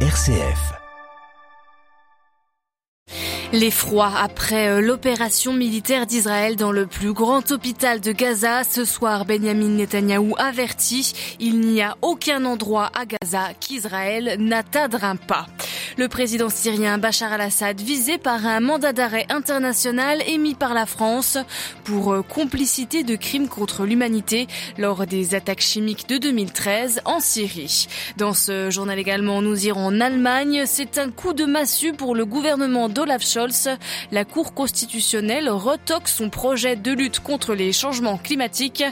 RCF. L'effroi après euh, l'opération militaire d'Israël dans le plus grand hôpital de Gaza. Ce soir, Benjamin Netanyahou avertit, il n'y a aucun endroit à Gaza qu'Israël n'atteindra pas. Le président syrien Bachar al-Assad visé par un mandat d'arrêt international émis par la France pour euh, complicité de crimes contre l'humanité lors des attaques chimiques de 2013 en Syrie. Dans ce journal également, nous irons en Allemagne. C'est un coup de massue pour le gouvernement d'Olaf Scholz. La Cour constitutionnelle retoque son projet de lutte contre les changements climatiques.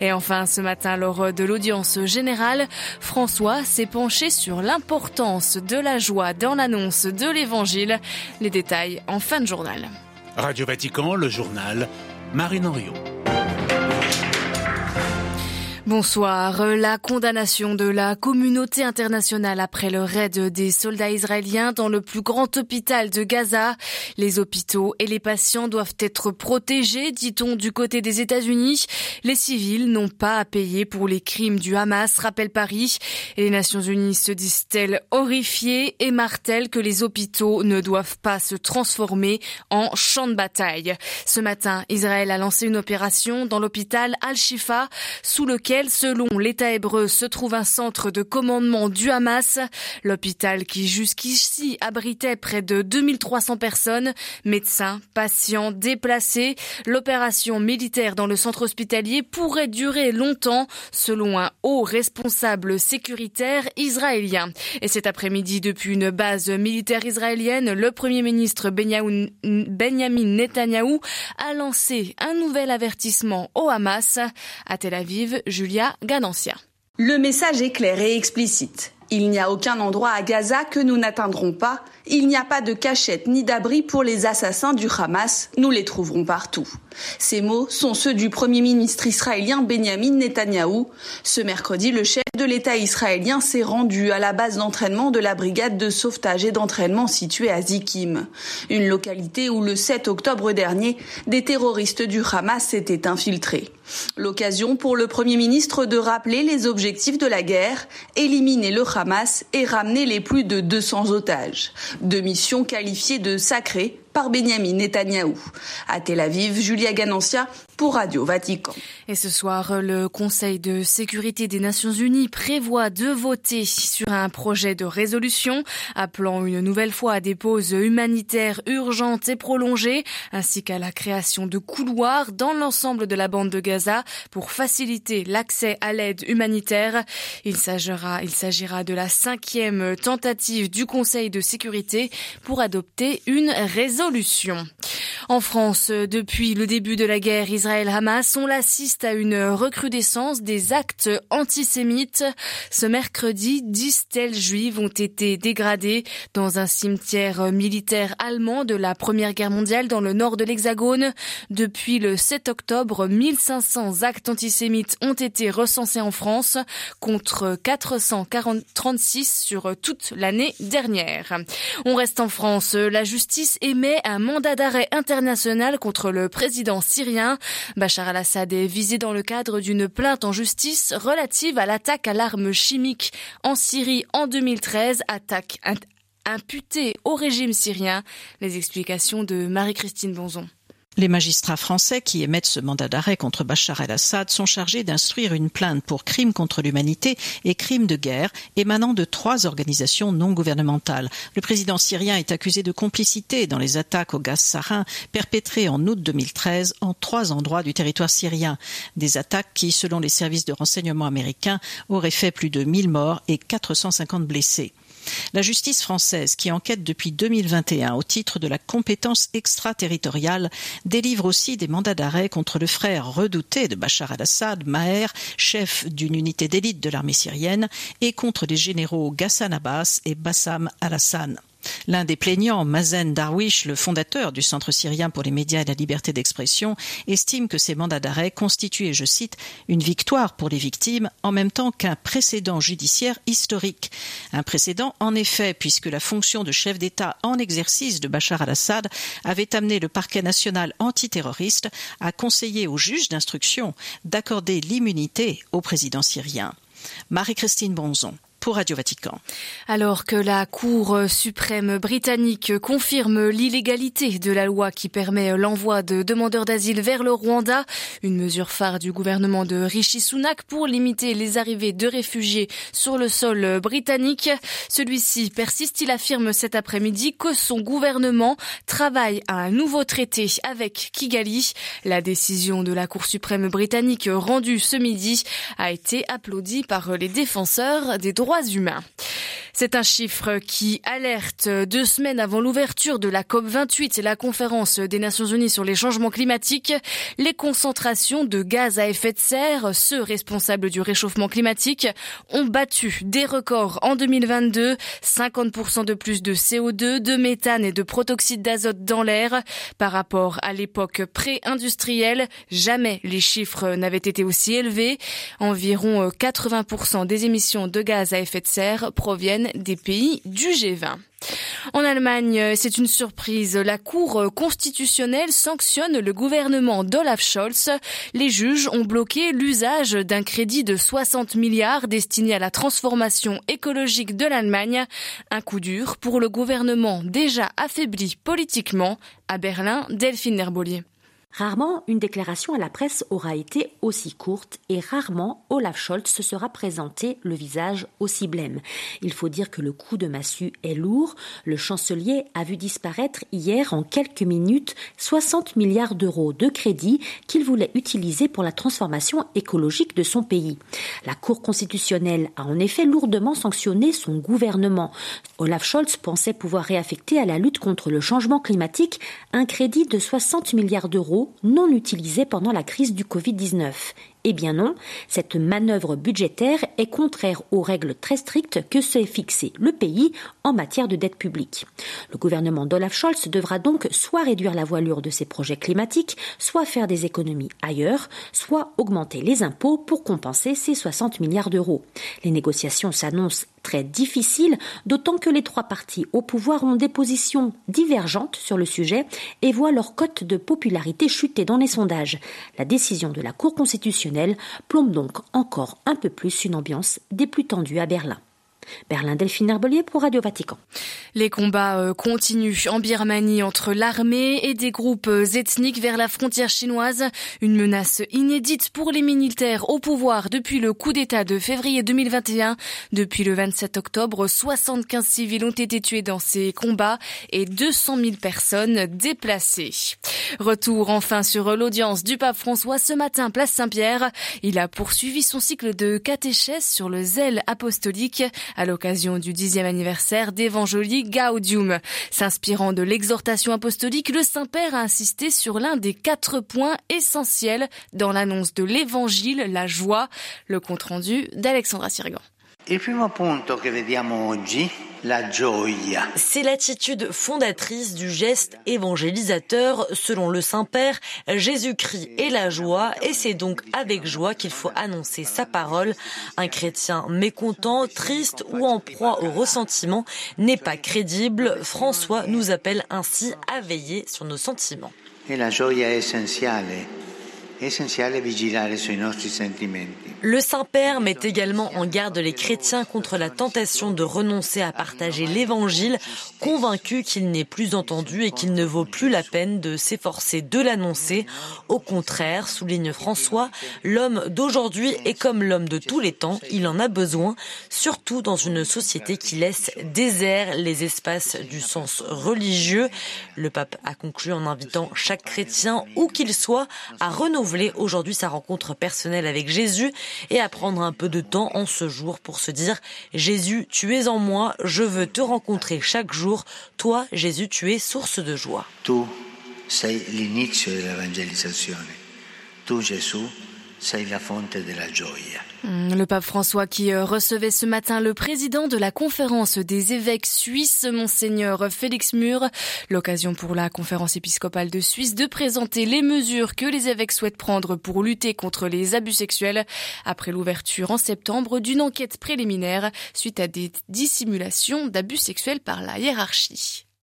Et enfin, ce matin, lors de l'audience générale, François s'est penché sur l'importance de la joie dans l'annonce de l'évangile. Les détails en fin de journal. Radio Vatican, le journal, Marine Henriot. Bonsoir. La condamnation de la communauté internationale après le raid des soldats israéliens dans le plus grand hôpital de Gaza. Les hôpitaux et les patients doivent être protégés, dit-on du côté des États-Unis. Les civils n'ont pas à payer pour les crimes du Hamas, rappelle Paris. Et les Nations Unies se disent-elles horrifiées et martèlent que les hôpitaux ne doivent pas se transformer en champ de bataille? Ce matin, Israël a lancé une opération dans l'hôpital Al-Shifa sous lequel selon l'État hébreu, se trouve un centre de commandement du Hamas. L'hôpital qui jusqu'ici abritait près de 2300 personnes, médecins, patients, déplacés. L'opération militaire dans le centre hospitalier pourrait durer longtemps, selon un haut responsable sécuritaire israélien. Et cet après-midi, depuis une base militaire israélienne, le premier ministre Benyamin Netanyahou a lancé un nouvel avertissement au Hamas. À Tel Aviv, Le message est clair et explicite. Il n'y a aucun endroit à Gaza que nous n'atteindrons pas. Il n'y a pas de cachette ni d'abri pour les assassins du Hamas. Nous les trouverons partout. Ces mots sont ceux du premier ministre israélien Benjamin Netanyahou. Ce mercredi, le chef de l'État israélien s'est rendu à la base d'entraînement de la brigade de sauvetage et d'entraînement située à Zikim, une localité où le 7 octobre dernier, des terroristes du Hamas s'étaient infiltrés. L'occasion pour le Premier ministre de rappeler les objectifs de la guerre, éliminer le Hamas et ramener les plus de 200 otages. Deux missions qualifiées de sacrées par Benjamin Netanyahou. À Tel Aviv, Julia Ganancia pour Radio Vatican. Et ce soir, le Conseil de sécurité des Nations Unies prévoit de voter sur un projet de résolution appelant une nouvelle fois à des pauses humanitaires urgentes et prolongées, ainsi qu'à la création de couloirs dans l'ensemble de la bande de Gaza pour faciliter l'accès à l'aide humanitaire. Il s'agira, il s'agira de la cinquième tentative du Conseil de sécurité pour adopter une résolution en France, depuis le début de la guerre Israël-Hamas, on assiste à une recrudescence des actes antisémites. Ce mercredi, dix stèles juives ont été dégradées dans un cimetière militaire allemand de la Première Guerre mondiale dans le nord de l'Hexagone. Depuis le 7 octobre, 1500 actes antisémites ont été recensés en France contre 436 sur toute l'année dernière. On reste en France. La justice émet un mandat d'arrêt contre le président syrien. Bachar al-Assad est visé dans le cadre d'une plainte en justice relative à l'attaque à l'arme chimique en Syrie en 2013, attaque imputée au régime syrien. Les explications de Marie-Christine Bonzon. Les magistrats français qui émettent ce mandat d'arrêt contre Bachar el-Assad sont chargés d'instruire une plainte pour crimes contre l'humanité et crimes de guerre émanant de trois organisations non gouvernementales. Le président syrien est accusé de complicité dans les attaques au gaz sarin perpétrées en août 2013 en trois endroits du territoire syrien. Des attaques qui, selon les services de renseignement américains, auraient fait plus de 1000 morts et 450 blessés. La justice française, qui enquête depuis 2021 au titre de la compétence extraterritoriale, délivre aussi des mandats d'arrêt contre le frère redouté de Bachar al-Assad, Maher, chef d'une unité d'élite de l'armée syrienne, et contre les généraux Ghassan Abbas et Bassam al-Assad. L'un des plaignants, Mazen Darwish, le fondateur du Centre syrien pour les médias et la liberté d'expression, estime que ces mandats d'arrêt constituaient, je cite, une victoire pour les victimes en même temps qu'un précédent judiciaire historique. Un précédent, en effet, puisque la fonction de chef d'État en exercice de Bachar al-Assad avait amené le parquet national antiterroriste à conseiller aux juges d'instruction d'accorder l'immunité au président syrien. Marie-Christine Bonzon. Pour Radio Vatican. Alors que la Cour suprême britannique confirme l'illégalité de la loi qui permet l'envoi de demandeurs d'asile vers le Rwanda, une mesure phare du gouvernement de Rishi Sunak pour limiter les arrivées de réfugiés sur le sol britannique, celui-ci persiste. Il affirme cet après-midi que son gouvernement travaille à un nouveau traité avec Kigali. La décision de la Cour suprême britannique rendue ce midi a été applaudie par les défenseurs des droits humains. C'est un chiffre qui alerte deux semaines avant l'ouverture de la COP28, la conférence des Nations Unies sur les changements climatiques. Les concentrations de gaz à effet de serre, ceux responsables du réchauffement climatique, ont battu des records en 2022. 50% de plus de CO2, de méthane et de protoxyde d'azote dans l'air. Par rapport à l'époque pré-industrielle, jamais les chiffres n'avaient été aussi élevés. Environ 80% des émissions de gaz à effet de serre proviennent des pays du G20. En Allemagne, c'est une surprise. La Cour constitutionnelle sanctionne le gouvernement d'Olaf Scholz. Les juges ont bloqué l'usage d'un crédit de 60 milliards destiné à la transformation écologique de l'Allemagne. Un coup dur pour le gouvernement déjà affaibli politiquement. À Berlin, Delphine Herbolier. Rarement une déclaration à la presse aura été aussi courte et rarement Olaf Scholz se sera présenté le visage aussi blême. Il faut dire que le coup de massue est lourd. Le chancelier a vu disparaître hier en quelques minutes 60 milliards d'euros de crédit qu'il voulait utiliser pour la transformation écologique de son pays. La Cour constitutionnelle a en effet lourdement sanctionné son gouvernement. Olaf Scholz pensait pouvoir réaffecter à la lutte contre le changement climatique un crédit de 60 milliards d'euros non utilisés pendant la crise du Covid-19. Eh bien non, cette manœuvre budgétaire est contraire aux règles très strictes que s'est fixé le pays en matière de dette publique. Le gouvernement d'Olaf Scholz devra donc soit réduire la voilure de ses projets climatiques, soit faire des économies ailleurs, soit augmenter les impôts pour compenser ces 60 milliards d'euros. Les négociations s'annoncent très difficiles, d'autant que les trois partis au pouvoir ont des positions divergentes sur le sujet et voient leur cote de popularité chuter dans les sondages. La décision de la Cour constitutionnelle plombe donc encore un peu plus une ambiance des plus tendues à Berlin. Berlin Delphine Herbelier pour Radio Vatican. Les combats euh, continuent en Birmanie entre l'armée et des groupes euh, ethniques vers la frontière chinoise. Une menace inédite pour les militaires au pouvoir depuis le coup d'État de février 2021. Depuis le 27 octobre, 75 civils ont été tués dans ces combats et 200 000 personnes déplacées. Retour enfin sur l'audience du pape François ce matin, place Saint-Pierre. Il a poursuivi son cycle de catéchèse sur le zèle apostolique à l'occasion du dixième anniversaire d'Evangeli Gaudium. S'inspirant de l'exhortation apostolique, le Saint-Père a insisté sur l'un des quatre points essentiels dans l'annonce de l'Évangile, la joie. Le compte rendu d'Alexandra Sirgan. C'est l'attitude fondatrice du geste évangélisateur. Selon le Saint-Père, Jésus-Christ est la joie et c'est donc avec joie qu'il faut annoncer sa parole. Un chrétien mécontent, triste ou en proie au ressentiment n'est pas crédible. François nous appelle ainsi à veiller sur nos sentiments. Et la gioia è essenziale. Le Saint-Père met également en garde les chrétiens contre la tentation de renoncer à partager l'Évangile, convaincus qu'il n'est plus entendu et qu'il ne vaut plus la peine de s'efforcer de l'annoncer. Au contraire, souligne François, l'homme d'aujourd'hui est comme l'homme de tous les temps, il en a besoin, surtout dans une société qui laisse désert les espaces du sens religieux. Le pape a conclu en invitant chaque chrétien, où qu'il soit, à renouveler aujourd'hui sa rencontre personnelle avec Jésus et à prendre un peu de temps en ce jour pour se dire Jésus, tu es en moi, je veux te rencontrer chaque jour. Toi, Jésus, tu es source de joie. Tu sei l'inizio dell'evangelizzazione. Tu, Gesù, Mm, le pape François qui euh, recevait ce matin le président de la conférence des évêques suisses, monseigneur Félix Mur. L'occasion pour la conférence épiscopale de Suisse de présenter les mesures que les évêques souhaitent prendre pour lutter contre les abus sexuels après l'ouverture en septembre d'une enquête préliminaire suite à des dissimulations d'abus sexuels par la hiérarchie.